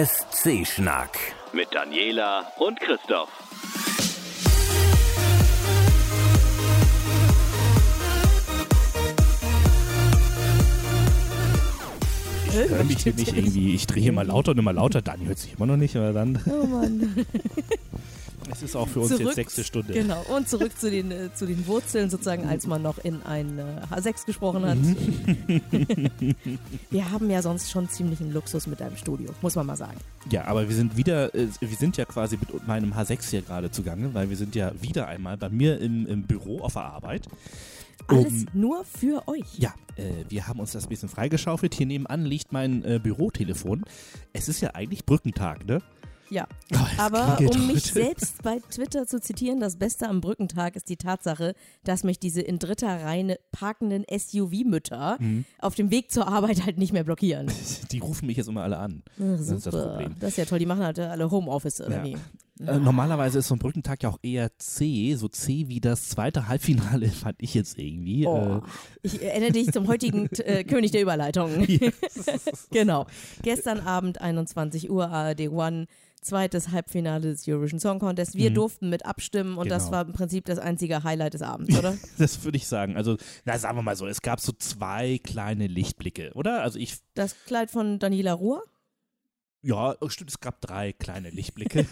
ESC-Schnack mit Daniela und Christoph. Ich höre mich hier nicht irgendwie, ich drehe hier mal lauter und immer lauter, dann hört sich immer noch nicht, aber dann. Oh Mann. Es ist auch für uns Zurück- jetzt sechste Stunde. Genau. Und zurück zu den, äh, zu den Wurzeln, sozusagen, als man noch in ein äh, H6 gesprochen hat. wir haben ja sonst schon ziemlichen Luxus mit deinem Studio, muss man mal sagen. Ja, aber wir sind wieder, äh, wir sind ja quasi mit meinem H6 hier gerade zugange, weil wir sind ja wieder einmal bei mir im, im Büro auf der Arbeit. Alles Um- nur für euch. Ja, äh, wir haben uns das ein bisschen freigeschaufelt. Hier nebenan liegt mein äh, Bürotelefon. Es ist ja eigentlich Brückentag, ne? Ja. Oh, Aber um mich heute. selbst bei Twitter zu zitieren, das Beste am Brückentag ist die Tatsache, dass mich diese in dritter Reihe parkenden SUV-Mütter Mhm. auf dem Weg zur Arbeit halt nicht mehr blockieren. Die rufen mich jetzt immer alle an. Ach, Das ist das. Das ist ja toll, die machen halt alle Homeoffice oder Ja. Äh, normalerweise ist so ein Brückentag ja auch eher C, so C wie das zweite Halbfinale, fand ich jetzt irgendwie. Oh, ich erinnere dich zum heutigen äh, König der Überleitung. genau. Gestern Abend 21 Uhr ARD One. Zweites Halbfinale des Eurovision Song Contest. Wir Mhm. durften mit abstimmen und das Genau. war im Prinzip das einzige Highlight des Abends, oder? Äh, das würde ich sagen. Also, na, sagen wir mal so, es gab so zwei kleine Lichtblicke, oder? Also ich, Das Kleid von Daniela Ruhr. Ja, oh, stimmt, es gab drei kleine Lichtblicke.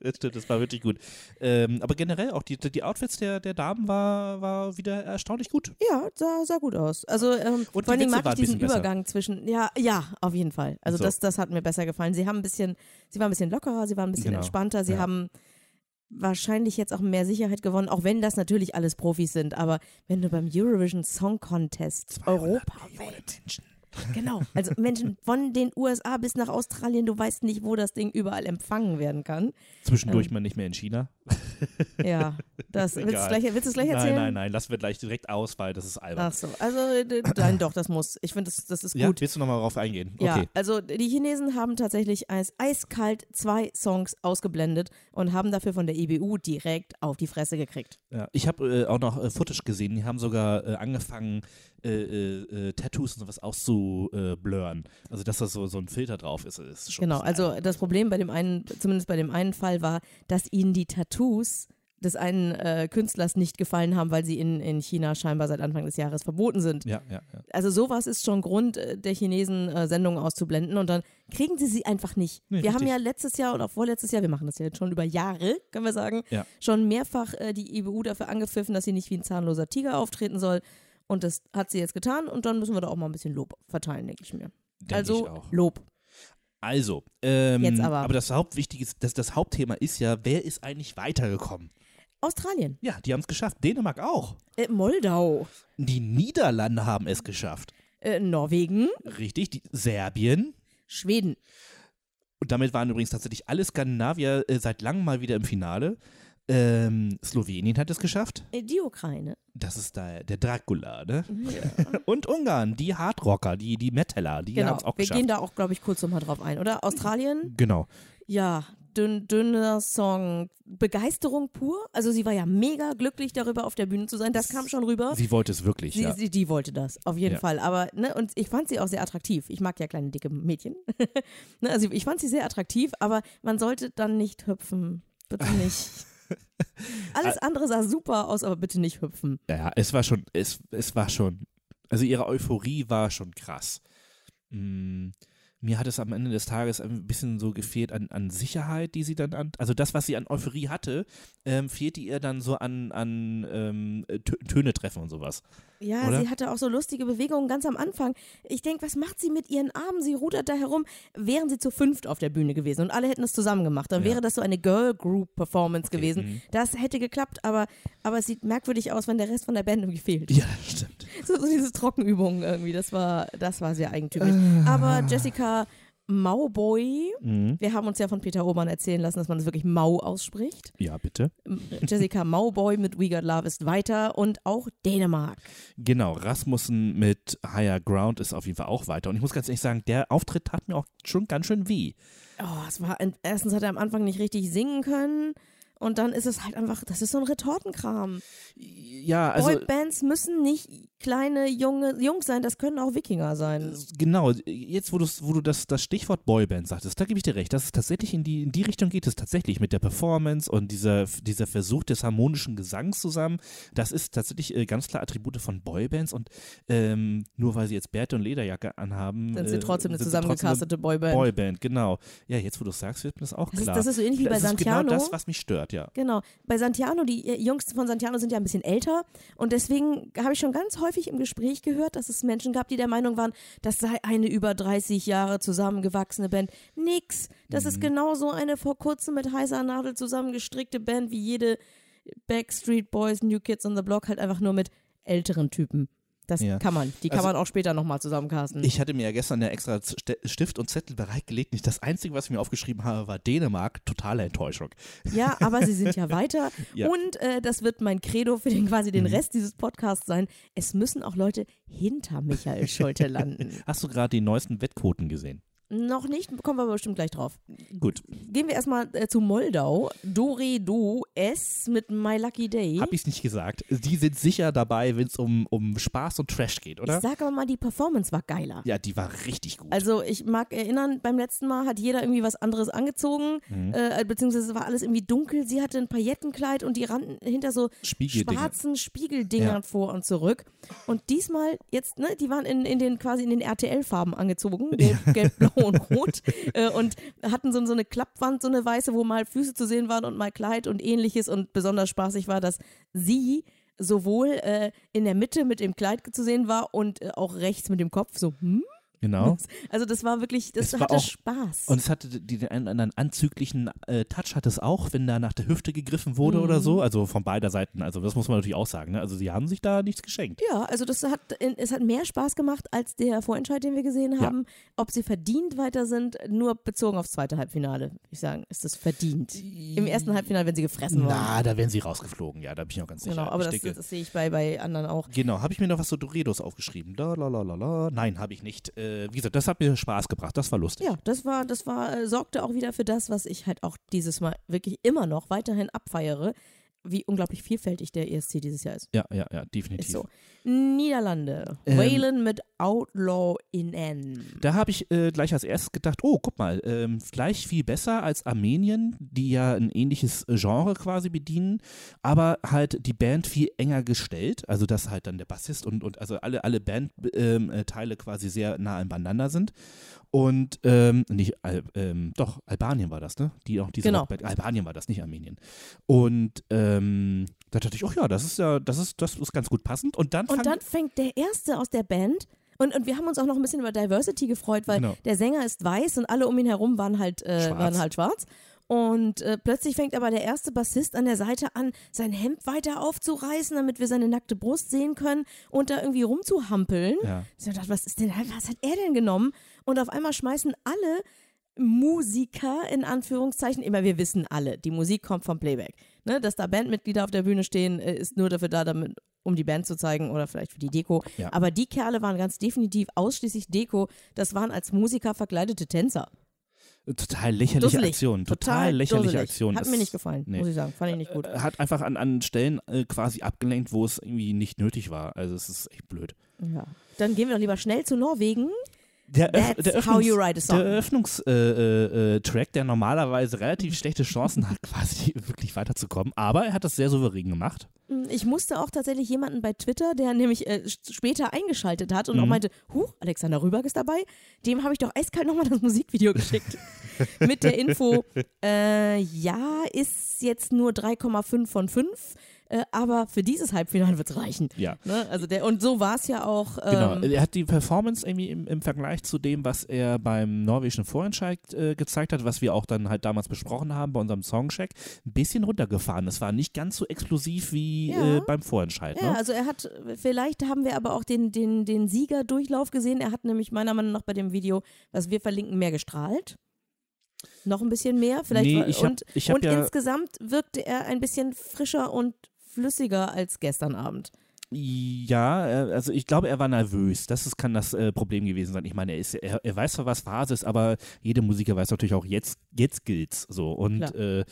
das stimmt, das war wirklich gut. Ähm, aber generell auch die, die Outfits der, der Damen war, war wieder erstaunlich gut. Ja, sah, sah gut aus. Also ähm, Und vor Witze mag waren ich diesen besser. Übergang zwischen, ja, ja, auf jeden Fall. Also So. das, das hat mir besser gefallen. Sie haben ein bisschen, sie war ein bisschen lockerer, sie war ein bisschen Genau. entspannter, sie Ja. haben wahrscheinlich jetzt auch mehr Sicherheit gewonnen, auch wenn das natürlich alles Profis sind, aber wenn du beim Eurovision Song Contest Europa Menschen. Genau. Also Menschen von den USA bis nach Australien, du weißt nicht, wo das Ding überall empfangen werden kann. Zwischendurch mal nicht mehr in China. Ja, das willst du Egal. gleich, willst es gleich erzählen? Nein, nein, nein, lassen wir gleich direkt aus, weil das ist albern. Ach so, also nein, doch, das muss. Ich finde, das, das ist ja, gut. willst du nochmal darauf eingehen? Ja, Okay. also die Chinesen haben tatsächlich eis eiskalt zwei Songs ausgeblendet und haben dafür von der EBU direkt auf die Fresse gekriegt. Ja, ich habe äh, auch noch äh, Footage gesehen, die haben sogar äh, angefangen, äh, äh, äh, Tattoos und sowas auszublurren. Also, dass da so, so ein Filter drauf ist, ist schon. Genau, also das Problem bei dem einen, zumindest bei dem einen Fall war, dass ihnen die Tattoos des einen äh, Künstlers nicht gefallen haben, weil sie in, in China scheinbar seit Anfang des Jahres verboten sind. Ja, ja, ja. Also sowas ist schon Grund äh, der Chinesen, äh, Sendungen auszublenden und dann kriegen sie sie einfach nicht. Nee, wir haben richtig. ja letztes Jahr oder vorletztes Jahr, wir machen das ja jetzt schon über Jahre, können wir sagen, Ja. schon mehrfach äh, die EBU dafür angepfiffen, dass sie nicht wie ein zahnloser Tiger auftreten soll. Und das hat sie jetzt getan und dann müssen wir da auch mal ein bisschen Lob verteilen, denke ich mir. Denk also ich auch. Lob. Also, ähm, Jetzt aber. das Hauptwichtige, ist- das, das Hauptthema ist ja, wer ist eigentlich weitergekommen? Australien, Ja, die haben es geschafft. Dänemark auch. äh, Moldau, Die Niederlande haben es geschafft. äh, Norwegen, Richtig, die Serbien. Schweden. Und damit waren übrigens tatsächlich alle Skandinavier äh, seit langem mal wieder im Finale. Ähm, Slowenien hat es geschafft. Äh, Die Ukraine. Das ist da der Dracula, ne? Ja. Und Ungarn, die Hardrocker, die, die Metaller, die genau. haben es auch Wir geschafft. gehen da auch, glaube ich, kurz nochmal drauf ein, oder? Australien, genau. ja, dünn, dünner Song. Begeisterung pur. Also sie war ja mega glücklich darüber, auf der Bühne zu sein. Das kam schon rüber. Sie wollte es wirklich, Sie, ja. sie, die wollte das, auf jeden Ja. Fall. Aber, ne, und ich fand sie auch sehr attraktiv. Ich mag ja kleine, dicke Mädchen. ne, also ich fand sie sehr attraktiv, aber man sollte dann nicht hüpfen. Bitte nicht. Alles andere sah super aus, aber bitte nicht hüpfen. Ja, es war schon, es, es war schon, also ihre Euphorie war schon krass. Mm, mir hat es am Ende des Tages ein bisschen so gefehlt an, an Sicherheit, die sie dann an, also das, was sie an Euphorie hatte, ähm, fehlte ihr dann so an, an ähm, Tö- Töne treffen und sowas. Ja, Oder? sie hatte auch so lustige Bewegungen ganz am Anfang. Ich denke, was macht sie mit ihren Armen? Sie rudert da herum. Wären sie zu fünft auf der Bühne gewesen und alle hätten es zusammen gemacht, dann Ja. wäre das so eine Girl Group Performance gewesen. mhm. Das hätte geklappt, aber, aber es sieht merkwürdig aus, wenn der Rest von der Band irgendwie fehlt. Ja, stimmt. So, so diese Trockenübungen irgendwie, das war, das war sehr eigentümlich. Aber Jessica Mauboy, Mhm. wir haben uns ja von Peter Obermann erzählen lassen, dass man es wirklich Mau ausspricht. Ja, bitte. Jessica Mauboy mit We Got Love ist weiter und auch Dänemark. Genau, Rasmussen mit Higher Ground ist auf jeden Fall auch weiter. Und ich muss ganz ehrlich sagen, der Auftritt tat mir auch schon ganz schön weh. Oh, es war, erstens hat er am Anfang nicht richtig singen können Und dann ist es halt einfach, das ist so ein Retortenkram. Ja, also Boybands müssen nicht kleine junge Jungs sein, das können auch Wikinger sein. genau, jetzt wo, wo du das, das Stichwort Boyband sagtest, da gebe ich dir recht, dass es tatsächlich in die, in die Richtung geht es tatsächlich mit der Performance und dieser, dieser Versuch des harmonischen Gesangs zusammen. Das ist tatsächlich äh, ganz klar Attribute von Boybands und ähm, nur weil sie jetzt Bärte und Lederjacke anhaben, Dann sind sie äh, trotzdem eine sie trotzdem zusammengecastete Boyband. Boyband, genau. Ja, jetzt wo du es sagst, wird mir das auch Das ist, klar. das ist so ähnlich wie bei das ist Santiano. genau das, was mich stört, ja. Genau. Bei Santiano, die äh, Jungs von Santiano sind ja ein bisschen älter und deswegen habe ich schon ganz häufig im Gespräch gehört, dass es Menschen gab, die der Meinung waren, das sei eine über 30 Jahre zusammengewachsene Band. Nix. Das Mhm. ist genauso eine vor kurzem mit heißer Nadel zusammengestrickte Band wie jede Backstreet Boys, New Kids on the Block, halt einfach nur mit älteren Typen. Das Ja. kann man. Die kann Also- man auch später nochmal zusammencasten. Ich hatte mir ja gestern ja extra St- Stift und Zettel bereitgelegt. Nicht das Einzige, was ich mir aufgeschrieben habe, war Dänemark. Totale Enttäuschung. Ja, aber sie sind ja weiter. Ja. Mhm. Und äh, das wird mein Credo für den quasi den Rest dieses Podcasts sein. Es müssen auch Leute hinter Michael Schulte landen. Hast du gerade die neuesten Wettquoten gesehen? Noch nicht, kommen wir aber bestimmt gleich drauf. Gut. Gehen wir erstmal äh, zu Moldau. Dore Do S mit My Lucky Day. Hab ich's nicht gesagt. Die sind sicher dabei, wenn es um, um Spaß und Trash geht, ich oder? sag aber mal, die Performance war geiler. Ja, die war richtig gut. Also ich mag erinnern, beim letzten Mal hat jeder irgendwie was anderes angezogen, Mhm. äh, beziehungsweise war alles irgendwie dunkel. Sie hatte ein Paillettenkleid und die rannten hinter so schwarzen Spiegeldingern Ja. vor und zurück. Und diesmal jetzt, ne, die waren in, in den quasi in den RTL-Farben angezogen, gelb, gelb, blau und rot äh, und hatten so, so eine Klappwand, so eine weiße, wo mal Füße zu sehen waren und mal Kleid und ähnliches und besonders spaßig war, dass sie sowohl äh, in der Mitte mit dem Kleid zu sehen war und äh, auch rechts mit dem Kopf so, hm? Genau. Also das war wirklich, das Es hatte auch- Spaß. Und es hatte den einen oder anderen anzüglichen äh, Touch hat es auch, wenn da nach der Hüfte gegriffen wurde Mhm. oder so. Also von beider Seiten. Also das muss man natürlich auch sagen. Ne? Also sie haben sich da nichts geschenkt. Ja, also das hat, es hat mehr Spaß gemacht als der Vorentscheid, den wir gesehen Ja. haben. Ob sie verdient weiter sind, nur bezogen aufs zweite Halbfinale, würde ich sagen, ist das verdient. Im ersten Halbfinale, wenn sie gefressen waren. Na, da wären sie rausgeflogen. Ja, da bin ich auch ganz sicher. Genau, aber das, das sehe ich bei, bei anderen auch. Genau, habe ich mir noch was zu Doritos aufgeschrieben? La, la, la, la, la. Nein, habe ich nicht. Äh, wie gesagt, das hat mir Spaß gebracht. Das war lustig. Ja, das war, das war, äh, sorgte auch wieder für das, was ich halt auch dieses Mal wirklich immer noch weiterhin abfeiere, wie unglaublich vielfältig der ESC dieses Jahr ist. Ja, ja, ja, definitiv. Ist so. Niederlande. Ähm, Whalen mit Outlaw in N. Da habe ich äh, gleich als erstes gedacht, oh, guck mal, ähm, gleich viel besser als Armenien, die ja ein ähnliches Genre quasi bedienen, aber halt die Band viel enger gestellt, also dass halt dann der Bassist und, und also alle, alle Bandteile ähm, äh, quasi sehr nah beieinander sind. Und ähm, nicht, Al ähm, doch, Albanien war das, ne? Die auch diese Genau. Rockband. Albanien war das, nicht Armenien. Und ähm, da dachte ich, oh ja, das ist ja, das ist, das ist ganz gut passend. Und dann Und dann fängt der Erste aus der Band und, und wir haben uns auch noch ein bisschen über Diversity gefreut, weil Genau. der Sänger ist weiß und alle um ihn herum waren halt, äh, Schwarz. waren halt schwarz. Und äh, plötzlich fängt aber der erste Bassist an der Seite an, sein Hemd weiter aufzureißen, damit wir seine nackte Brust sehen können und da irgendwie rumzuhampeln. ja. Ich gedacht, was ist denn, was hat er denn genommen? Und auf einmal schmeißen alle Musiker in Anführungszeichen, immer wir wissen alle, die Musik kommt vom Playback. Ne, dass da Bandmitglieder auf der Bühne stehen, äh, ist nur dafür da, damit, um die Band zu zeigen oder vielleicht für die Deko. Ja. Aber die Kerle waren ganz definitiv ausschließlich Deko. Das waren als Musiker verkleidete Tänzer. Total lächerliche Dusselig. Aktion. Total, lächerliche dusselig. Aktion. Hat Das- mir nicht gefallen, nee. muss ich sagen. Fand ich nicht gut. äh, hat einfach an, an Stellen äh, quasi abgelenkt, wo es irgendwie nicht nötig war. Also es ist echt blöd. Ja. Dann gehen wir doch lieber schnell zu Norwegen. Der, That's der how you write a song. Der Eröffnungstrack, äh, äh, Track, der normalerweise relativ schlechte Chancen hat, quasi wirklich weiterzukommen. Aber er hat das sehr souverän gemacht. Hm, Ich musste auch tatsächlich jemanden bei Twitter, der nämlich äh, später eingeschaltet hat und Mhm. auch meinte, huch, Alexander Rüberg ist dabei. Dem habe ich doch eiskalt nochmal das Musikvideo geschickt. Mit der Info, äh, ja, ist jetzt nur 3,5 von 5, äh, aber für dieses Halbfinale wird es reichen. Ja. Ne? Also der, und so war es ja auch. Genau, Ähm, er hat die Performance irgendwie im, im Vergleich zu dem, was er beim norwegischen Vorentscheid äh, gezeigt hat, was wir auch dann halt damals besprochen haben bei unserem Songcheck, ein bisschen runtergefahren. Es war nicht ganz so explosiv wie Ja. äh, beim Vorentscheid. Ja, Ne? also er hat, vielleicht haben wir aber auch den, den, den Siegerdurchlauf gesehen. Er hat nämlich meiner Meinung nach bei dem Video, was wir verlinken, mehr gestrahlt. Noch ein bisschen mehr. Vielleicht Nee, ich hab- und ich hab und ja- insgesamt wirkte er ein bisschen frischer und flüssiger als gestern Abend. Ja, äh, also ich glaube, er war nervös. Das ist, kann das äh, Problem gewesen sein. Ich meine, er, ist, er, er weiß zwar, was Phase ist, aber jeder Musiker weiß natürlich auch, jetzt, jetzt gilt's so. Und äh,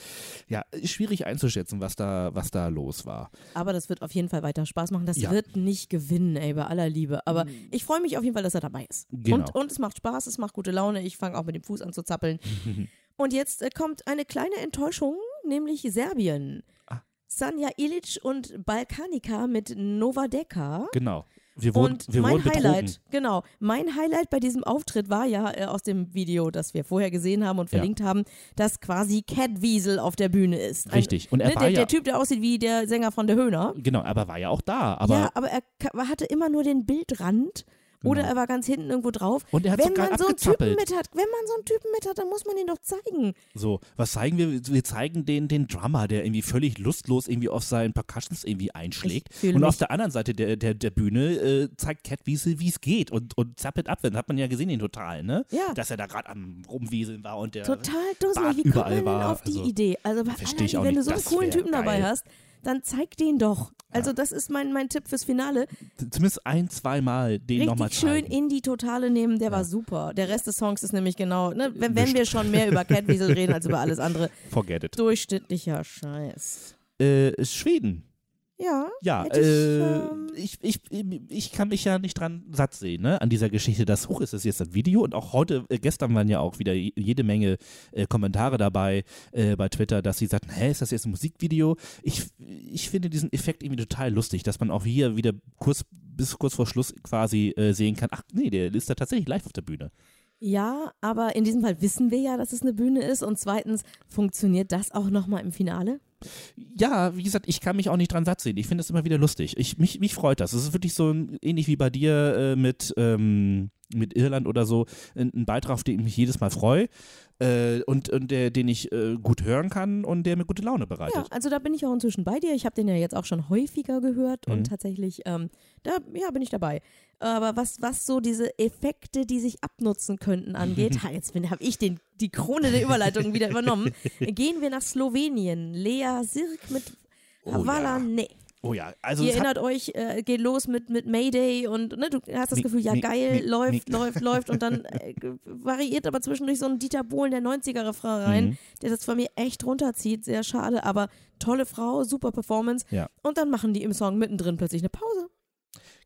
ja, ist schwierig einzuschätzen, was da, was da los war. Aber das wird auf jeden Fall weiter Spaß machen. Das Ja. wird nicht gewinnen, ey, bei aller Liebe. Aber ich freue mich auf jeden Fall, dass er dabei ist. Genau. Und, und es macht Spaß, es macht gute Laune. Ich fange auch mit dem Fuß an zu zappeln. und jetzt äh, kommt eine kleine Enttäuschung, nämlich Serbien. Ah. Sanja Ilic und Balkanika mit Nova Deka. Genau. Wir wurden, Und wir mein wurden betrogen. Highlight, genau, mein Highlight bei diesem Auftritt war ja äh, aus dem Video, das wir vorher gesehen haben und Ja. verlinkt haben, dass quasi Cat Wiesel auf der Bühne ist. Ein- Richtig. Und er ne, war der, ja, der Typ, der aussieht wie der Sänger von der Höhner. genau, aber war ja auch da. Aber, ja, aber er hatte immer nur den Bildrand oder Genau. er war ganz hinten irgendwo drauf. Und er hat wenn sogar man so einen Typen mit hat, wenn man so einen Typen mit hat, dann muss man ihn doch zeigen. So, was zeigen wir? Wir zeigen den, den Drummer, der irgendwie völlig lustlos irgendwie auf seinen Percussions irgendwie einschlägt. Und auf der anderen Seite der, der, der Bühne äh, zeigt Cat Wiesel, wie es geht und, und zappelt ab. Das hat man ja gesehen, den Total, ne? Ja. Dass er da gerade am Rumwieseln war und der. Total dusselig. Wie kommt überall man denn war, auf die also, Idee? Also bei Liebe, wenn du nicht. so einen coolen Typen dabei geil. hast, dann zeig den doch. Also das ist mein, mein Tipp fürs Finale. Zumindest ein, zweimal den nochmal Richtig schön zeigen. in die Totale nehmen, der war super. Der Rest des Songs ist nämlich genau, ne, wenn, wenn wir schon mehr über Catwiesel reden als über alles andere, Forget it. durchschnittlicher Scheiß. Äh, Schweden. Ja, Ja, ich, äh, ich, ich, ich kann mich ja nicht dran satt sehen, ne, an dieser Geschichte, dass hoch ist es jetzt ein Video und auch heute, äh, gestern waren ja auch wieder je- jede Menge äh, Kommentare dabei äh, bei Twitter, dass sie sagten, hä, ist das jetzt ein Musikvideo? Ich, ich finde diesen Effekt irgendwie total lustig, dass man auch hier wieder kurz bis kurz vor Schluss quasi äh, sehen kann, ach nee, der ist da tatsächlich live auf der Bühne. Ja, aber in diesem Fall wissen wir ja, dass es eine Bühne ist. Und zweitens, funktioniert das auch nochmal im Finale? Ja, wie gesagt, ich kann mich auch nicht dran satt sehen. Ich finde es immer wieder lustig. Ich, mich, mich freut das. Es ist wirklich so ähnlich wie bei dir äh, mit, ähm, mit Irland oder so, ein, ein Beitrag, auf den ich mich jedes Mal freue äh, und, und der, den ich äh, gut hören kann und der mir gute Laune Ja, bereitet. also da bin ich auch inzwischen bei dir. Ich habe den ja jetzt auch schon häufiger gehört Mhm. und tatsächlich, ähm, da ja, bin ich dabei. Aber was, was so diese Effekte, die sich abnutzen könnten, angeht, ha, jetzt habe ich den, die Krone der Überleitung wieder übernommen. Gehen wir nach Slowenien. Lea Sirk mit Oh Havala ja. Ne. Oh ja, also Ihr hat, erinnert euch, äh, geht los mit, mit Mayday und ne, du hast das Gefühl, ja geil, läuft, läuft, läuft und dann äh, variiert aber zwischendurch so ein Dieter Bohlen der 90er-Refrain rein, Mhm. der das von mir echt runterzieht, sehr schade, aber tolle Frau, super Performance Ja. und dann machen die im Song mittendrin plötzlich eine Pause.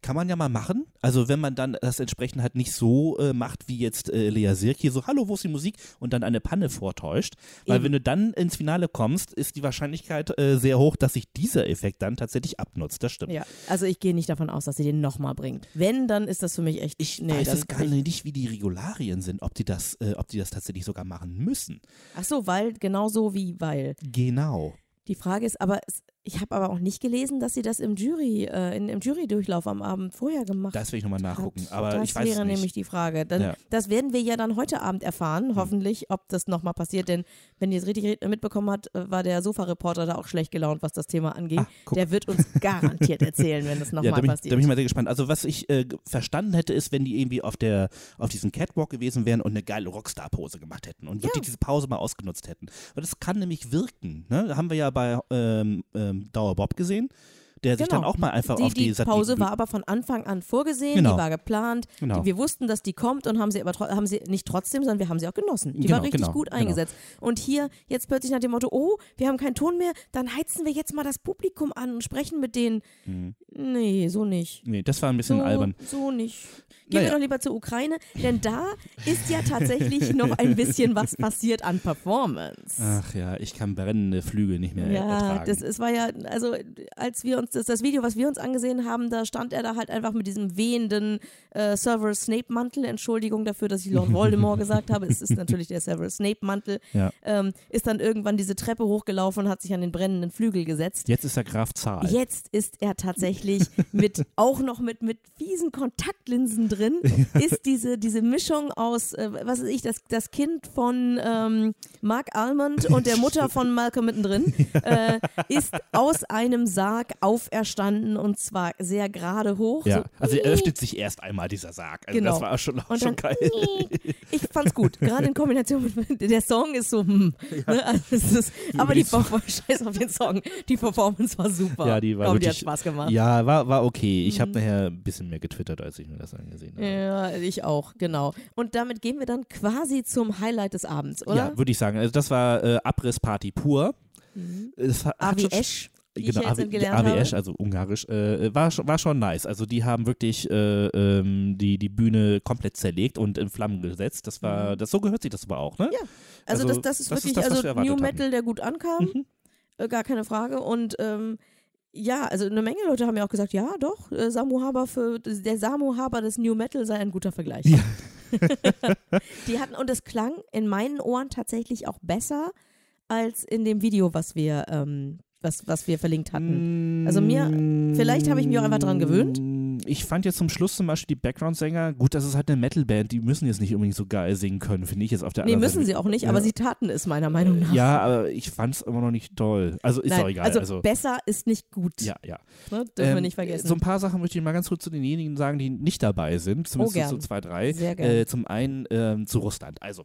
Kann man ja mal machen. Also wenn man dann das entsprechend halt nicht so äh, macht wie jetzt äh, Lea Sirk hier so, hallo, wo ist die Musik? Und dann eine Panne vortäuscht. Weil Eben. wenn du dann ins Finale kommst, ist die Wahrscheinlichkeit äh, sehr hoch, dass sich dieser Effekt dann tatsächlich abnutzt. Das stimmt. Ja, also ich gehe nicht davon aus, dass sie den nochmal bringt. Wenn, dann ist das für mich echt, Ich nee, weiß es gar nicht, wie die Regularien sind, ob die das, äh, ob die das tatsächlich sogar machen müssen. Ach so, weil, genau so wie weil. Genau. Die Frage ist aber, ich habe aber auch nicht gelesen, dass sie das im Jury, äh, in, im Jurydurchlauf am Abend vorher gemacht Das will ich nochmal nachgucken. hat. Aber das ich weiß wäre nicht. nämlich die Frage. Dann, Ja. Hm. Das werden wir ja dann heute Abend erfahren, hoffentlich, ob das nochmal passiert. Denn wenn ihr es richtig mitbekommen habt, äh, war der Sofa-Reporter da auch schlecht gelaunt, was das Thema angeht. Ah, der wird uns garantiert erzählen, wenn das ja, nochmal da bin, ich, da passiert. bin ich mal sehr gespannt. Also was ich äh, verstanden hätte, ist, wenn die irgendwie auf der auf diesem Catwalk gewesen wären und eine geile Rockstar-Pose gemacht hätten und wirklich Ja. diese Pause mal ausgenutzt hätten. Weil das kann nämlich wirken. Ne? Da haben wir ja bei ähm, ähm, Dauer Bob gesehen, der sich Genau. dann auch mal einfach die, auf die, die Pause war aber von Anfang an vorgesehen, Genau. die war geplant. Genau. Die, wir wussten, dass die kommt und haben sie aber haben sie nicht trotzdem, sondern wir haben sie auch genossen. Die Genau, war richtig genau, gut genau. eingesetzt. Und hier jetzt plötzlich nach dem Motto, oh, wir haben keinen Ton mehr, dann heizen wir jetzt mal das Publikum an und sprechen mit denen. Mhm. Nee, so nicht. Nee, das war ein bisschen So, albern. so nicht. Gehen Naja. wir doch lieber zur Ukraine, denn da ist ja tatsächlich noch ein bisschen was passiert an Performance. Ach ja, ich kann brennende Flügel nicht mehr Ja, ertragen. das es war ja, also als wir uns das, das Video, was wir uns angesehen haben, da stand er da halt einfach mit diesem wehenden äh, Severus Snape Mantel. Entschuldigung dafür, dass ich Lord Voldemort gesagt habe. Es ist natürlich der Severus Snape Mantel. Ja. Ähm, ist dann irgendwann diese Treppe hochgelaufen und hat sich an den brennenden Flügel gesetzt. Jetzt ist er Graf Zahl. Jetzt ist er tatsächlich mit, auch noch mit, mit fiesen Kontaktlinsen drin, ist diese, diese Mischung aus, äh, was weiß ich, das, das Kind von ähm, Mark Almond und der Mutter von Malcolm mittendrin, äh, ist aus einem Sarg auferstanden und zwar sehr gerade hoch. Ja, so, also er öffnet sich erst einmal dieser Sarg. Also Genau. das war schon, Und schon geil. ich fand's gut. Gerade in Kombination mit, der Song ist so, hm, ne? also ist, aber die, Scheiß auf den Song, die Performance war super. Ja, die war Glaub, die hat wirklich- Spaß gemacht. Ja, war, war okay. Ich habe Mhm. nachher ein bisschen mehr getwittert, als ich mir das angesehen habe. Ja, ich auch, genau. Und damit gehen wir dann quasi zum Highlight des Abends, oder? Ja, würde ich sagen. Also das war äh, Abrissparty pur. Mhm. Es hat, hat schon- AWS, wie ich genau, jetzt AW, gelernt AWS, habe. also ungarisch, äh, war, schon- war schon nice. Also die haben wirklich äh, ähm, die, die Bühne komplett zerlegt und in Flammen gesetzt. Das war, Mhm. das so gehört sich das aber auch, ne? Ja, Also, Also, das, das ist das ist wirklich das, was also New. Metal, der gut ankam, Mhm. äh, gar keine Frage. Und ähm, ja, also eine Menge Leute haben ja auch gesagt, ja doch, äh, Samu Haber für der Samu Haber des New Metal sei ein guter Vergleich. Ja. Die hatten und es klang in meinen Ohren tatsächlich auch besser als in dem Video, was wir ähm, was, was wir verlinkt hatten. Also mir- vielleicht habe ich mich auch einfach dran gewöhnt. Ich fand jetzt zum Schluss zum Beispiel die Background-Sänger, gut, das ist halt eine Metal-Band, die müssen jetzt nicht unbedingt so geil singen können, finde ich jetzt auf der Nee, müssen Seite. sie auch nicht, Ja. aber sie taten es meiner Meinung nach. Ja, aber ich fand es immer noch nicht toll. Also ist Nein, auch egal. also, Also, besser ist nicht gut. ja, ja. Ne? Dürfen wir Ähm, nicht vergessen. So ein paar Sachen möchte ich mal ganz kurz zu denjenigen sagen, die nicht dabei sind. Zumindest Oh, so zwei, drei. Sehr gern. Äh, zum einen ähm, zu Russland. Also,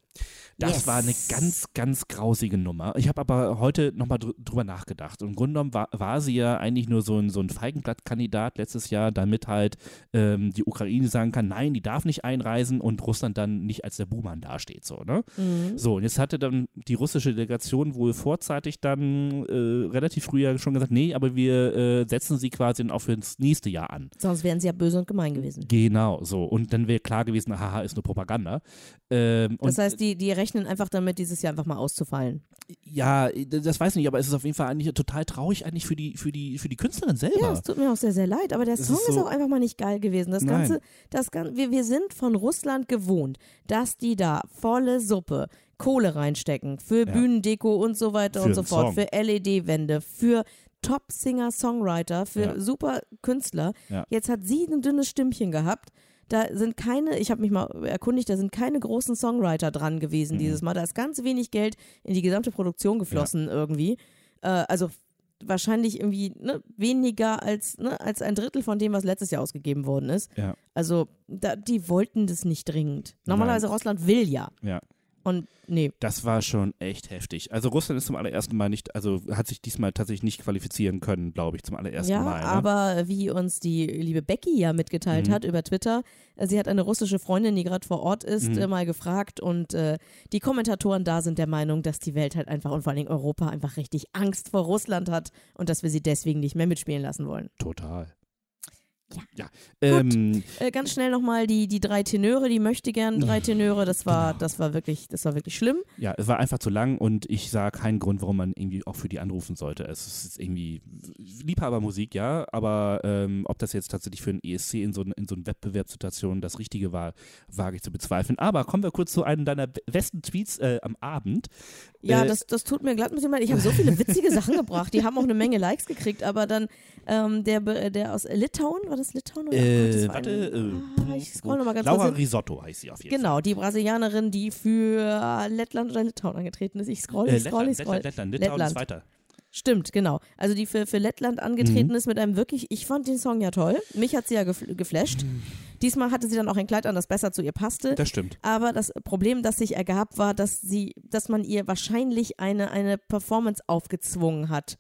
das Yes. war eine ganz, ganz grausige Nummer. Ich habe aber heute nochmal dr drüber nachgedacht. Und Im Grunde genommen war, war sie ja eigentlich nur so ein, so ein Feigenblattkandidat letztes Jahr, damit halt ähm, die Ukraine sagen kann, nein, die darf nicht einreisen und Russland dann nicht als der Buhmann dasteht. So, ne? Mhm. So, und jetzt hatte dann die russische Delegation wohl vorzeitig dann äh, relativ früh ja schon gesagt, nee, aber wir äh, setzen sie quasi dann auch für das nächste Jahr an. Sonst wären sie ja böse und gemein gewesen. Genau, so. Und dann wäre klar gewesen, haha, ist nur Propaganda. Ähm, Das heißt, die, die rechnen einfach damit, dieses Jahr einfach mal auszufallen. ja, das weiß ich nicht, aber es ist auf jeden Fall eigentlich total traurig eigentlich für die, für die, für die Künstlerin selber. Ja, es tut mir auch sehr, sehr leid, aber der Es Song ist ist, so- auch einfach mal nicht geil gewesen. Das Nein. Ganze, das Ganze wir, wir sind von Russland gewohnt, dass die da volle Suppe Kohle reinstecken für Ja. Bühnendeko und so weiter Für und so fort, Song. für LED-Wände, für Top-Singer-Songwriter, für Ja. super Künstler. Ja. Jetzt hat sie ein dünnes Stimmchen gehabt. Da sind keine, ich habe mich mal erkundigt, da sind keine großen Songwriter dran gewesen Mhm. dieses Mal. Da ist ganz wenig Geld in die gesamte Produktion geflossen irgendwie. Äh, also wahrscheinlich irgendwie ne, weniger als, ne, als ein Drittel von dem, was letztes Jahr ausgegeben worden ist. Ja. Also da, die wollten das nicht dringend. Normalerweise Russland will ja. Ja. Und nee, Das war schon echt heftig. Also Russland ist zum allerersten Mal nicht, also hat sich diesmal tatsächlich nicht qualifizieren können, glaube ich, zum allerersten ja, Mal. Ne? aber wie uns die liebe Becky ja mitgeteilt Mhm. hat über Twitter, äh, sie hat eine russische Freundin, die gerade vor Ort ist, Mhm. äh, mal gefragt und äh, die Kommentatoren da sind der Meinung, dass die Welt halt einfach und vor allen Dingen Europa einfach richtig Angst vor Russland hat und dass wir sie deswegen nicht mehr mitspielen lassen wollen. Total. Ja. ja. Ähm, Äh, ganz schnell nochmal die, die drei Tenöre, die möchte gern drei Tenöre, das war, Genau. das war wirklich, das war wirklich schlimm. ja, es war einfach zu lang und ich sah keinen Grund, warum man irgendwie auch für die anrufen sollte. Es ist irgendwie Liebhabermusik, ja, aber ähm, ob das jetzt tatsächlich für ein ESC in so, in so einer Wettbewerbssituation das Richtige war, wage ich zu bezweifeln. Aber kommen wir kurz zu einem deiner besten Tweets äh, am Abend. Ja, Äh, das, das tut mir glatt ein bisschen leid. Ich habe so viele witzige Sachen gebracht. Die haben auch eine Menge Likes gekriegt, aber dann ähm, der, Be- der aus Litauen, war das Litauen? Oder? Äh, Ah, das war warte, ein, ah, äh, ich scroll nochmal ganz Laura kurz. hin. Risotto heißt sie auf jeden Genau, die Brasilianerin, die für Lettland oder Litauen angetreten ist. Ich scroll, Fall. Äh, ich scroll, ich Lettland, scroll. Lettland, Lettland, Litauen ist Lettland. weiter. Stimmt, genau. Also die für, für Lettland angetreten Mhm. ist mit einem wirklich, ich fand den Song ja toll. Mich hat sie ja gefl geflasht. Diesmal hatte sie dann auch ein Kleid an, das besser zu ihr passte. Das stimmt. Aber das Problem, das sich ergab, war, dass sie, dass man ihr wahrscheinlich eine, eine Performance aufgezwungen hat.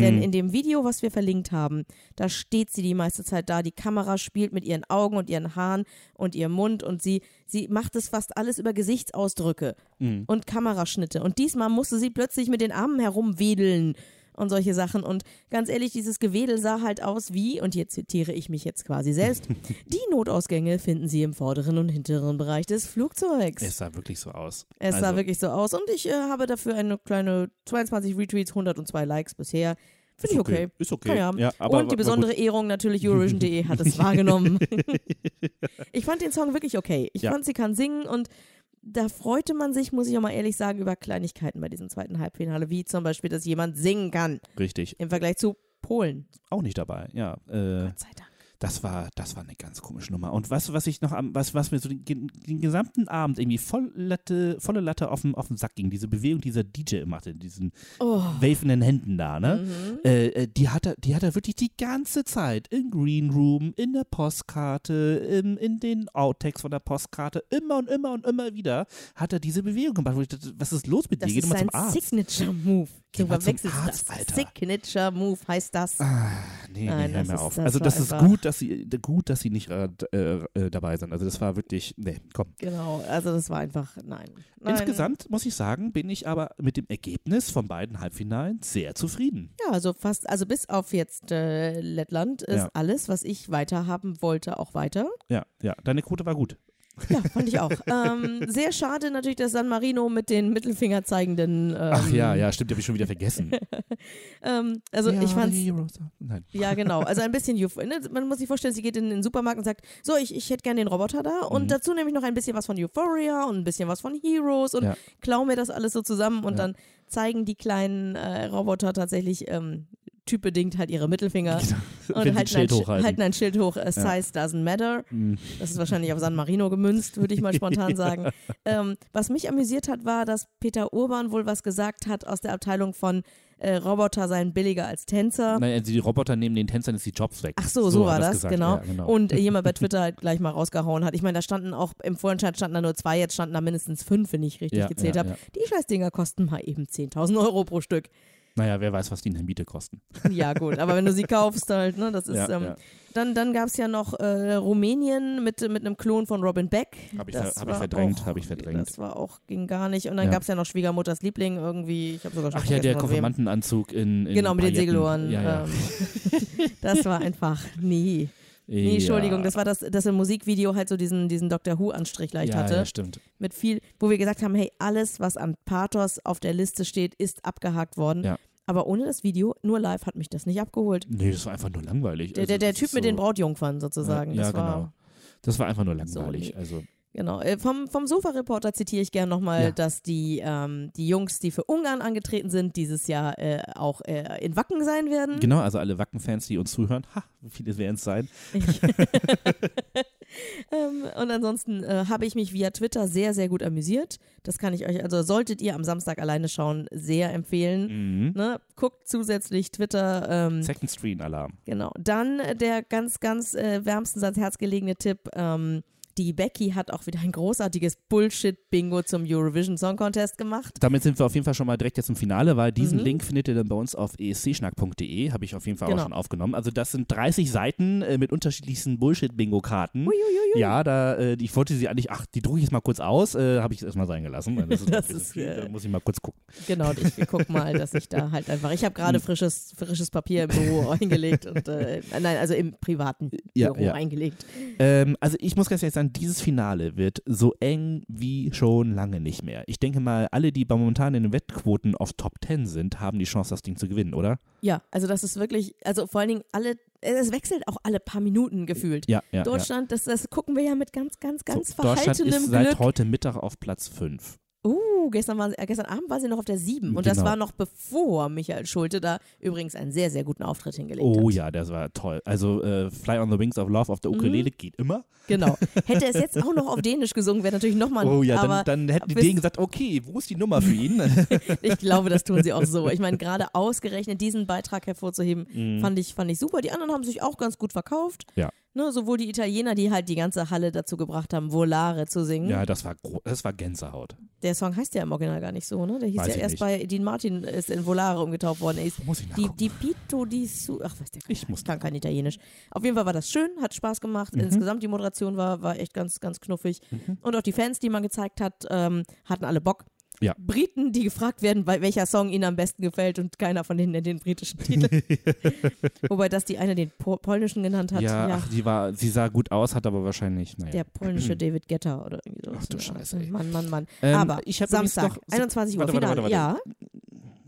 Denn Hm. in dem Video, was wir verlinkt haben, da steht sie die meiste Zeit da. Die Kamera spielt mit ihren Augen und ihren Haaren und ihrem Mund und sie, sie macht es fast alles über Gesichtsausdrücke Mhm. und Kameraschnitte. Und diesmal musste sie plötzlich mit den Armen herumwedeln und solche Sachen. Und ganz ehrlich, dieses Gewedel sah halt aus wie, und hier zitiere ich mich jetzt quasi selbst, die Notausgänge finden Sie im vorderen und hinteren Bereich des Flugzeugs. Es sah wirklich so aus. Es sah Also, wirklich so aus und ich äh, habe dafür eine kleine 22 Retweets, 102 Likes bisher. Finde ich okay. Ist okay. Ja, ja. aber, und die besondere Ehrung natürlich Eurovision.de hat es wahrgenommen. ich fand den Song wirklich okay. Ich Ja. fand, sie kann singen und da freute man sich, muss ich auch mal ehrlich sagen, über Kleinigkeiten bei diesem zweiten Halbfinale, wie zum Beispiel, dass jemand singen kann richtig. im Vergleich zu Polen. Auch nicht dabei, ja. Äh, Gott sei Dank. Das war, das war eine ganz komische Nummer. Und was, was ich noch am, was, was mir so den, den gesamten Abend irgendwie voll Latte, volle Latte auf den, auf den Sack ging, diese Bewegung, die dieser DJ machte, diesen Oh. wavenden Händen da, ne? Mhm. Äh, äh, die hat er, die hat er wirklich die ganze Zeit im Green Room, in der Postkarte, im, in den Outtakes von der Postkarte, immer und immer und immer wieder hat er diese Bewegung gemacht. Wo ich dachte, was ist los mit dir? Das Geh ist doch mal zum Arzt. Signature-Move. Geh Du verwechselst Arzt, das. Alter. Signature-Move heißt das. Ah, nee, Nein, nee, hör das mir auf. das also das ist einfach- gut, dass sie gut, dass sie nicht äh, äh, äh, dabei sind. Also das war wirklich, nee, komm. Genau, also das war einfach, nein. nein. Insgesamt muss ich sagen, bin ich aber mit dem Ergebnis von beiden Halbfinalen sehr zufrieden. Ja, also fast, also bis auf jetzt äh, Lettland ist Ja. alles, was ich weiter haben wollte, auch weiter. Ja, ja, deine Quote war gut. Ja, fand ich auch. ähm, sehr schade natürlich, dass San Marino mit den Mittelfinger zeigenden. Ähm, Ach ja, ja, stimmt, habe ich schon wieder vergessen. Ähm, also Ja, ich fand's. Nein. Ja, genau. Also ein bisschen Euph ne? Man muss sich vorstellen, sie geht in den Supermarkt und sagt, so, ich, ich hätte gerne den Roboter da und Mhm. dazu nehme ich noch ein bisschen was von Euphoria und ein bisschen was von Heroes und Ja. klau mir das alles so zusammen und Ja. dann zeigen die kleinen äh, Roboter tatsächlich ähm, typbedingt halt ihre Mittelfinger Genau. und halten, ein, hochhalten. halten ein Schild hoch, äh, Size doesn't matter. Mm. Das ist wahrscheinlich auf San Marino gemünzt, würde ich mal spontan sagen. Ähm, was mich amüsiert hat, war, dass Peter Urban wohl was gesagt hat aus der Abteilung von äh, Roboter seien billiger als Tänzer. Nein, also die Roboter nehmen den Tänzern jetzt die Jobs weg. Ach so, so, war hat er's das, gesagt. genau. Ja, genau. Und äh, jemand bei Twitter halt gleich mal rausgehauen hat. Ich meine, da standen auch, im Vorentscheid standen da nur zwei, jetzt standen da mindestens fünf, wenn ich richtig ja, gezählt ja, habe. ja. Die Scheißdinger kosten mal eben 10.000 Euro pro Stück. Naja, wer weiß, was die in der Miete kosten. Ja, gut, aber wenn du sie kaufst halt, ne, das ist, Ja, ähm, ja. dann, dann gab es ja noch äh, Rumänien mit, mit einem Klon von Robin Beck. Hab ich Das hab ich verdrängt, auch- hab ich verdrängt. Das war auch, ging gar nicht. Und dann Ja. gab es ja noch Schwiegermutters Liebling irgendwie, ich habe sogar schon Ach ja, der. Konfirmandenanzug in, in Genau, mit den Pailletten. Segelohren. Ja, ja. Ähm, das war einfach nie. Nee, ja. Entschuldigung, das war das, das im Musikvideo halt so diesen, diesen Doctor Who-Anstrich leicht ja, hatte. Ja, stimmt. mit viel, wo wir gesagt haben, hey, alles, was an Pathos auf der Liste steht, ist abgehakt worden. Ja. Aber ohne das Video, nur live hat mich das nicht abgeholt. Nee, das war einfach nur langweilig. Der, Also, der, der Typ ist mit so, den Brautjungfern sozusagen. Ja, das genau. war, Das war einfach nur langweilig. nee. Also, genau. Äh, vom, vom Sofa-Reporter zitiere ich gerne nochmal, Ja. dass die, ähm, die Jungs, die für Ungarn angetreten sind, dieses Jahr äh, auch äh, in Wacken sein werden. genau, also alle Wacken-Fans, die uns zuhören, ha, wie viele werden es sein? ähm, und ansonsten äh, habe ich mich via Twitter sehr, sehr gut amüsiert. Das kann ich euch, also solltet ihr am Samstag alleine schauen, sehr empfehlen. Mhm. Ne? Guckt zusätzlich Twitter. Ähm, Second Screen Alarm. genau. Dann äh, der ganz, ganz äh, wärmstens ans Herz gelegene Tipp. Ähm, die Becky hat auch wieder ein großartiges Bullshit-Bingo zum Eurovision Song Contest gemacht. Damit sind wir auf jeden Fall schon mal direkt jetzt im Finale, weil diesen Mhm. Link findet ihr dann bei uns auf escschnack.de, habe ich auf jeden Fall Genau. auch schon aufgenommen. Also das sind 30 Seiten äh, mit unterschiedlichsten Bullshit-Bingo-Karten. Ja, da, äh, ich wollte sie eigentlich, ach, die drucke ich jetzt mal kurz aus, äh, habe ich erstmal sein gelassen. Das ist, Das ist, viel, äh, da muss ich mal kurz gucken. Genau, ich guck mal, dass ich da halt einfach. Ich habe gerade frisches, frisches Papier im Büro eingelegt und äh, nein, also im privaten Ja, Büro ja. eingelegt. Ähm, also ich muss ganz ehrlich sagen, dieses Finale wird so eng wie schon lange nicht mehr. Ich denke mal, alle, die momentan in den Wettquoten auf Top 10 sind, haben die Chance, das Ding zu gewinnen, oder? Ja, also das ist wirklich, also vor allen Dingen alle, es wechselt auch alle paar Minuten gefühlt. Ja, ja. Deutschland, das, das gucken wir ja mit ganz, ganz, ja. ganz so, Deutschland verhaltenem ist seit Glück. heute Mittag auf Platz 5. Uh, gestern, war, äh, gestern Abend war sie noch auf der 7 und das Genau. war noch bevor Michael Schulte da übrigens einen sehr, sehr guten Auftritt hingelegt Oh hat. ja, das war toll. Also äh, Fly on the Wings of Love auf der Mhm. Ukulele geht immer. Genau. Hätte es jetzt auch noch auf Dänisch gesungen, wäre natürlich nochmal Oh ja, aber dann, dann hätten die bis- denen gesagt, okay, wo ist die Nummer für ihn? ich glaube, das tun sie auch so. Ich meine, gerade ausgerechnet diesen Beitrag hervorzuheben, Mhm. fand, ich, fand ich super. Die anderen haben sich auch ganz gut verkauft. Ja. Ne, sowohl die Italiener, die halt die ganze Halle dazu gebracht haben, Volare zu singen. ja, das war, das war Gänsehaut. Der Song heißt ja im Original gar nicht so, ne? Der hieß Weiß ja erst nicht. bei Dean Martin, ist in Volare umgetauft worden. Er ist Muss ich die, die Pito di Su. Ach, weiß der gar Ich muss kann kein Italienisch. Auf jeden Fall war das schön, hat Spaß gemacht. Mhm. Insgesamt die Moderation war, war echt ganz, ganz knuffig. Mhm. Und auch die Fans, die man gezeigt hat, ähm, hatten alle Bock. Ja. Briten, die gefragt werden, bei welcher Song ihnen am besten gefällt und keiner von denen nennt den britischen Titel. Wobei das die eine den po polnischen genannt hat. ja, Ja, ach, die war, sie sah gut aus, hat aber wahrscheinlich, naja. der polnische David Guetta oder irgendwie so. Ach du Scheiße, ey. Mann, Mann, Mann. Ähm, Aber ich Samstag, noch- 21 Uhr, Warte, warte, Finale. warte, Ja,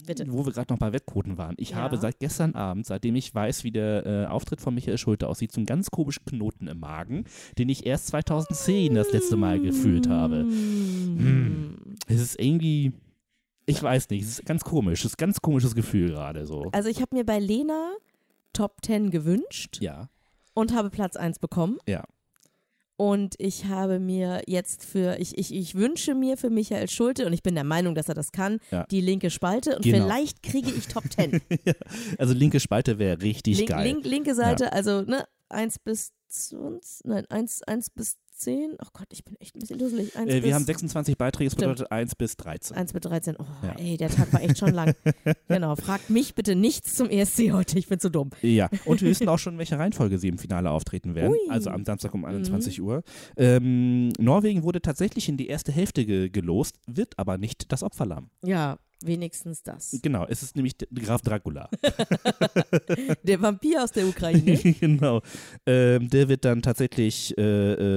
bitte. Wo wir gerade noch bei Wettquoten waren. Ich Ja. habe seit gestern Abend, seitdem ich weiß, wie der äh, Auftritt von Michael Schulte aussieht, so einen ganz komischen Knoten im Magen, den ich erst 2010 das letzte Mal gefühlt habe. Mm. Es ist irgendwie, ich weiß nicht, es ist ganz komisch. Es ist ein ganz komisches Gefühl gerade so. Also ich habe mir bei Lena Top 10 gewünscht. Ja. und habe Platz 1 bekommen. Ja. Und ich habe mir jetzt für, ich, ich, ich wünsche mir für Michael Schulte, und ich bin der Meinung, dass er das kann, Ja. die linke Spalte. Und Genau. vielleicht kriege ich Top 10. Also linke Spalte wäre richtig Link, geil. link, linke Seite, also ne, 1 bis 20, nein, 1, 1 bis 10. Oh Gott, ich bin echt ein bisschen dusselig. 1 Äh, wir haben 26 Beiträge, das bedeutet 1 bis 13. 1 bis 13. Oh, Ja. ey, der Tag war echt schon lang. genau, fragt mich bitte nichts zum ESC heute, ich bin zu dumm. Ja, und wir wissen auch schon, in welcher Reihenfolge sie im Finale auftreten werden. Ui. Also am Samstag um Mhm. 21 Uhr. Ähm, Norwegen wurde tatsächlich in die erste Hälfte ge gelost, wird aber nicht das Opferlamm. Ja, wenigstens das. Genau, es ist nämlich Graf Dracula. Der Vampir aus der Ukraine. genau. Ähm, der wird dann tatsächlich äh,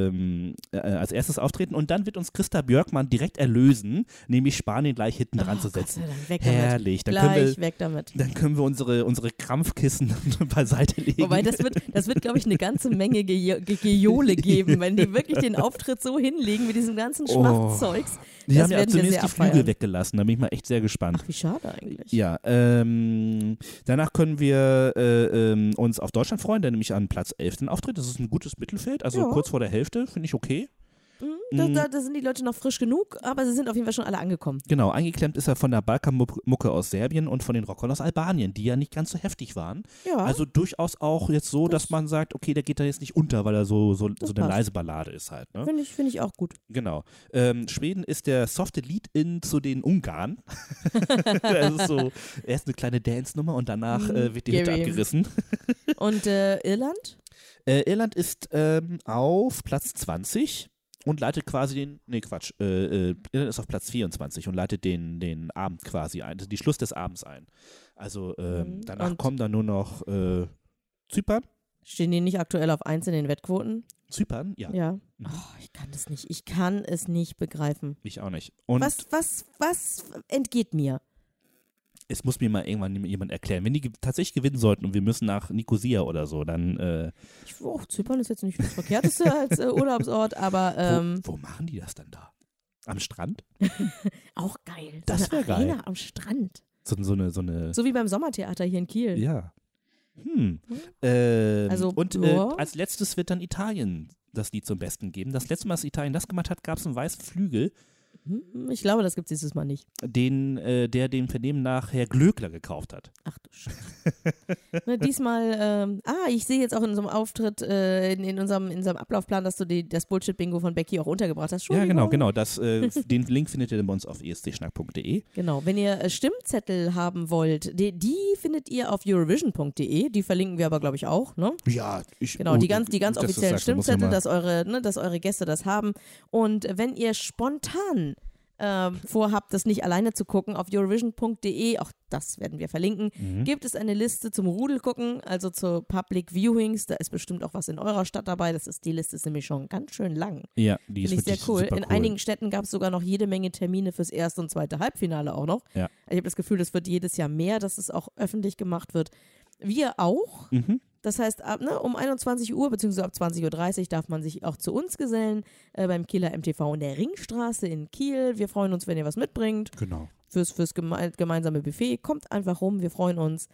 ähm, äh, als erstes auftreten und dann wird uns Christa Björkmann direkt erlösen, nämlich Spanien gleich hinten dran Oh, zu Gott sei setzen. Weg damit. Herrlich. Dann können, Gleich wir, weg damit. dann können wir unsere, unsere Krampfkissen beiseite legen. Wobei, das wird, das wird glaube ich, eine ganze Menge Ge Ge Geole geben, wenn die wirklich den Auftritt so hinlegen mit diesem ganzen Oh. Schmachtzeugs. die das haben ja zumindest die Flügel abfeiern. weggelassen, da bin ich mal echt sehr gespannt. Ach, wie schade eigentlich. Ja, ähm, danach können wir äh, ähm, uns auf Deutschland freuen, der nämlich an Platz 11 den auftritt. Das ist ein gutes Mittelfeld, also Ja. kurz vor der Hälfte, finde ich okay. Mhm, Da, da, sind die Leute noch frisch genug, aber sie sind auf jeden Fall schon alle angekommen. Genau, eingeklemmt ist er von der Balkanmucke aus Serbien und von den Rockern aus Albanien, die ja nicht ganz so heftig waren. Ja, Also durchaus auch jetzt so, dass man sagt, okay, der geht da jetzt nicht unter, weil er so, so, Das so eine leise Ballade ist halt. Ne? finde ich, find ich auch gut. Genau. Ähm, Schweden ist der softe Lead-In zu den Ungarn. das ist so erst eine kleine Dance-Nummer und danach Mhm, äh, wird die Hütte abgerissen. Und äh, Irland? Äh, Irland ist ähm, auf Platz 20 und leitet quasi den, nee Quatsch, äh, äh, ist auf Platz 24 und leitet den, den Abend quasi ein, also die Schluss des Abends ein. Also Mhm. danach Und- kommen dann nur noch äh, Zypern. Stehen die nicht aktuell auf 1 in den Wettquoten? Zypern, ja, Ja. Mhm. Oh, ich kann das nicht. Ich kann es nicht begreifen. ich auch nicht. Und Was, was, was entgeht mir? Es muss mir mal irgendwann jemand erklären, wenn die tatsächlich gewinnen sollten und wir müssen nach Nicosia oder so, dann äh, Ich, oh, Zypern ist jetzt nicht das Verkehrteste als äh, Urlaubsort, aber ähm, wo, wo machen die das dann da? Am Strand? auch geil. Das so eine wär geil. Am Strand. So, so eine, so eine So wie beim Sommertheater hier in Kiel. Ja. Hm. Ähm, Also, und äh, als letztes wird dann Italien das Lied zum Besten geben. Das letzte Mal, dass Italien das gemacht hat, gab es einen weißen Flügel, Hm, Ich glaube, das gibt es dieses Mal nicht. den, äh, der dem Vernehmen nach Herr Glöckler gekauft hat. Ach du Scheiße. ne, diesmal, ähm, ah, ich sehe jetzt auch in unserem Auftritt, äh, in, in, unserem, in unserem Ablaufplan, dass du die, das Bullshit-Bingo von Becky auch untergebracht hast. Ja, genau, genau. Das, äh, den Link findet ihr bei uns auf escschnack.de. Genau, wenn ihr äh, Stimmzettel haben wollt, die, die findet ihr auf eurovision.de. Die verlinken wir aber, glaube ich, auch. Ne? Ja, ich, Genau, die ganz, die ganz offiziellen sagst, da muss man Stimmzettel, dass eure, ne, dass eure Gäste das haben. Und wenn ihr spontan ähm, vorhabt, das nicht alleine zu gucken, auf eurovision.de, auch das werden wir verlinken, Mhm. gibt es eine Liste zum Rudelgucken, also zu Public Viewings. Da ist bestimmt auch was in eurer Stadt dabei. Das ist, die Liste ist nämlich schon ganz schön lang. Ja, die ist Finde ich sehr cool. super In cool. einigen Städten gab es sogar noch jede Menge Termine fürs erste und zweite Halbfinale auch noch. Ja. Ich habe das Gefühl, das wird jedes Jahr mehr, dass es auch öffentlich gemacht wird. Wir auch. Mhm. Das heißt, ab, ne, um 21 Uhr bzw. ab 20.30 Uhr darf man sich auch zu uns gesellen äh, beim Kieler MTV in der Ringstraße in Kiel. Wir freuen uns, wenn ihr was mitbringt Genau. fürs, fürs geme gemeinsame Buffet. Kommt einfach rum, wir freuen uns.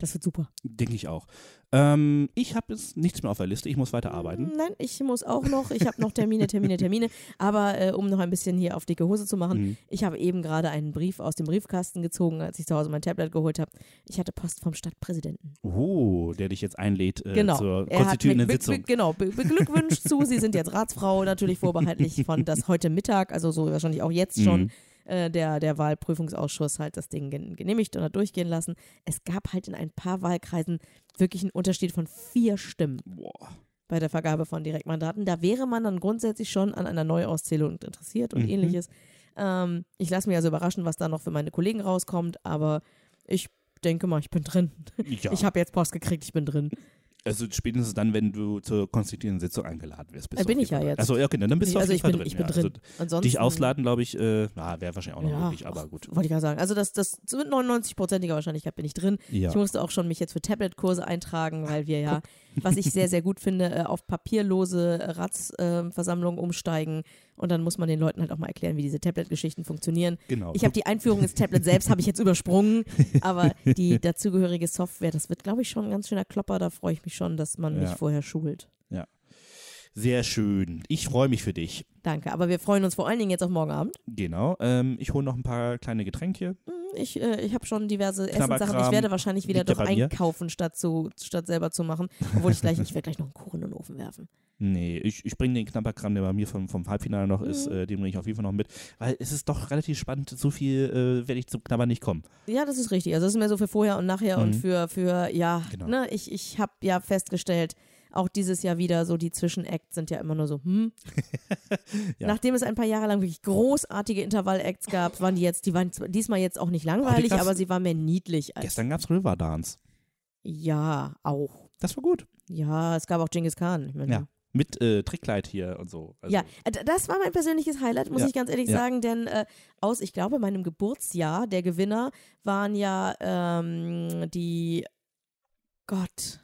Das wird super. Denke ich auch. Ähm, ich habe jetzt nichts mehr auf der Liste. Ich muss weiter arbeiten. Nein, ich muss auch noch. Ich habe noch Termine, Termine, Termine. Aber äh, um noch ein bisschen hier auf dicke Hose zu machen, Mhm. ich habe eben gerade einen Brief aus dem Briefkasten gezogen, als ich zu Hause mein Tablet geholt habe. Ich hatte Post vom Stadtpräsidenten. Oh, der dich jetzt einlädt äh, Genau. zur Er konstituierenden be- Sitzung. Be genau, be beglückwünscht zu. Sie sind jetzt Ratsfrau, natürlich vorbehaltlich von das heute Mittag, also so wahrscheinlich auch jetzt schon. Mhm. Äh, der, der Wahlprüfungsausschuss halt das Ding gen- genehmigt und hat durchgehen lassen. Es gab halt in ein paar Wahlkreisen wirklich einen Unterschied von vier Stimmen Boah. bei der Vergabe von Direktmandaten. Da wäre man dann grundsätzlich schon an einer Neuauszählung interessiert und Mhm. ähnliches. Ähm, ich lasse mich also überraschen, was da noch für meine Kollegen rauskommt, aber ich denke mal, ich bin drin. Ja. Ich habe jetzt Post gekriegt, ich bin drin. Also spätestens dann, wenn du zur konstituierenden Sitzung eingeladen wirst. bist bin auf ich ja jetzt. Also, okay, dann bist du auf also jeden ich Fall bin, drin. ich bin ja. drin. Also, Ansonsten, dich ausladen, glaube ich, äh, wäre wahrscheinlich auch noch Ja, möglich, aber gut. Wollte ich gerade sagen. Also das, das mit 99-prozentiger Wahrscheinlichkeit bin ich drin. Ja. Ich musste auch schon mich jetzt für Tablet-Kurse eintragen, weil wir ja was ich sehr, sehr gut finde, äh, auf papierlose Ratsversammlungen umsteigen. Und dann muss man den Leuten halt auch mal erklären, wie diese Tablet-Geschichten funktionieren. Genau. Ich habe die Einführung ins Tablet selbst habe ich jetzt übersprungen, aber die dazugehörige Software, das wird, glaube ich, schon ein ganz schöner Klopper. Da freue ich mich schon, dass man mich Ja. vorher schult. Sehr schön. Ich freue mich für dich. Danke. Aber wir freuen uns vor allen Dingen jetzt auf morgen Abend. Genau. Ähm, ich hole noch ein paar kleine Getränke. Mhm, Ich, äh, ich habe schon diverse Essenssachen. Ich werde wahrscheinlich wieder doch einkaufen, statt, zu, statt selber zu machen. Obwohl ich gleich, ich werde gleich noch einen Kuchen in den Ofen werfen. Nee, ich, ich bringe den Knabberkram, der bei mir vom, vom Halbfinale noch ist, Mhm. äh, den bringe ich auf jeden Fall noch mit. Weil es ist doch relativ spannend, so viel äh, werde ich zum Knabbern nicht kommen. Ja, das ist richtig. Also das ist mehr so für vorher und nachher und Mhm. für, für ja, Genau. ne, ich, ich habe ja festgestellt, auch dieses Jahr wieder so die Zwischenacts sind ja immer nur so, hm. Ja. Nachdem es ein paar Jahre lang wirklich großartige Intervall-Acts gab, waren die jetzt, die waren diesmal jetzt auch nicht langweilig, krass. aber sie waren mehr niedlich als. Gestern gab es Riverdance. Ja, auch. Das war gut. Ja, es gab auch Genghis Khan. Ja. Mit äh, Trickkleid hier und so. Also, Ja, äh, das war mein persönliches Highlight, muss Ja, ich ganz ehrlich ja. sagen, denn äh, aus, ich glaube, meinem Geburtsjahr, der Gewinner waren ja ähm, die, Gott,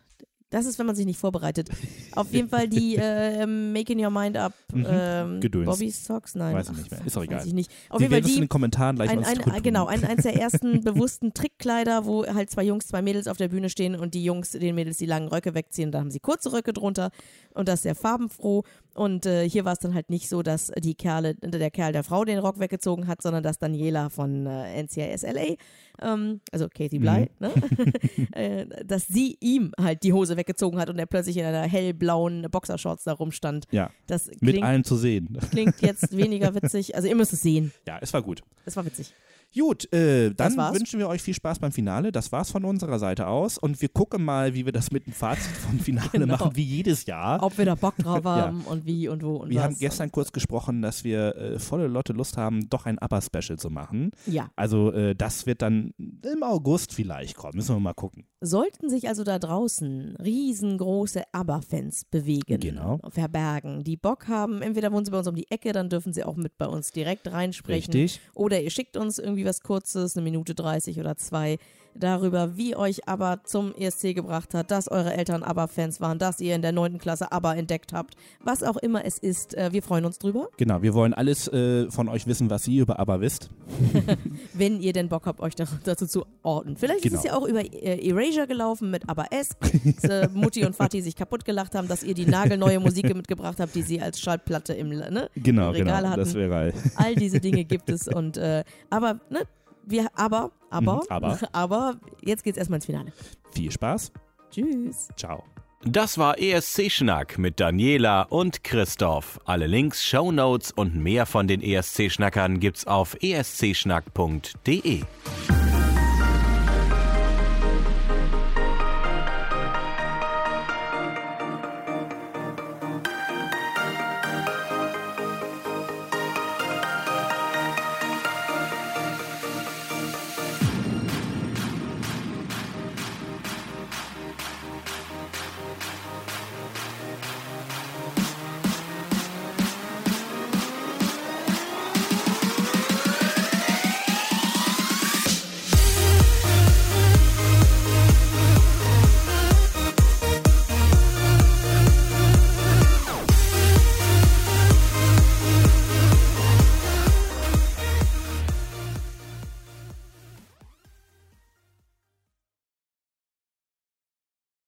das ist, wenn man sich nicht vorbereitet. Auf jeden Fall die äh, Making Your Mind Up Mhm. ähm, Gedöns. Bobby's Socks, nein. Weiß ich nicht mehr. Ist auch Weiß egal. ich nicht. Auf Wir jeden Fall es in die, den Kommentaren gleich ein, ein, kundtun. genau, ein, eins der ersten bewussten Trickkleider, wo halt zwei Jungs, zwei Mädels auf der Bühne stehen und die Jungs den Mädels die langen Röcke wegziehen. Da haben sie kurze Röcke drunter und das sehr farbenfroh. Und äh, hier war es dann halt nicht so, dass die Kerle, der Kerl der Frau den Rock weggezogen hat, sondern dass Daniela von äh, NCIS LA, ähm, also Katie Bly, Mhm. ne? äh, dass sie ihm halt die Hose weggezogen hat und er plötzlich in einer hellblauen Boxershorts da rumstand. Ja, Das mit klingt, allen zu sehen. klingt jetzt weniger witzig. Also ihr müsst es sehen. Ja, es war gut. Es war witzig. Gut, äh, dann wünschen wir euch viel Spaß beim Finale. Das war's von unserer Seite aus. Und wir gucken mal, wie wir das mit dem Fazit vom Finale Genau. machen, wie jedes Jahr. Ob wir da Bock drauf Ja. haben und wie und wo und wir was. haben gestern kurz gesprochen, dass wir äh, volle Lotte Lust haben, doch ein ABBA-Special zu machen. Ja. Also äh, das wird dann im August vielleicht kommen. Müssen wir mal gucken. Sollten sich also da draußen riesengroße ABBA-Fans bewegen, Genau. verbergen, die Bock haben, entweder wohnen sie bei uns um die Ecke, dann dürfen sie auch mit bei uns direkt reinsprechen. Richtig. Oder ihr schickt uns irgendwie was Kurzes, eine Minute 30 oder zwei, darüber, wie euch ABBA zum ESC gebracht hat, dass eure Eltern ABBA-Fans waren, dass ihr in der 9. Klasse ABBA entdeckt habt, was auch immer es ist. Äh, Wir freuen uns drüber. Genau, wir wollen alles äh, von euch wissen, was ihr über ABBA wisst. wenn ihr denn Bock habt, euch da- dazu zu orten. Vielleicht Genau. ist es ja auch über äh, Erasure gelaufen mit Aber S, dass äh, Mutti und Vati sich kaputt gelacht haben, dass ihr die nagelneue Musik mitgebracht habt, die sie als Schallplatte im ne, Genau, Regal genau. hatten. Das wäre geil. All diese Dinge gibt es und äh, aber ne, wir aber aber Mhm, aber. aber jetzt geht's erstmal ins Finale. Viel Spaß. Tschüss. Ciao. Das war ESC Schnack mit Daniela und Christoph. Alle Links, Shownotes und mehr von den ESC Schnackern gibt's auf escschnack.de.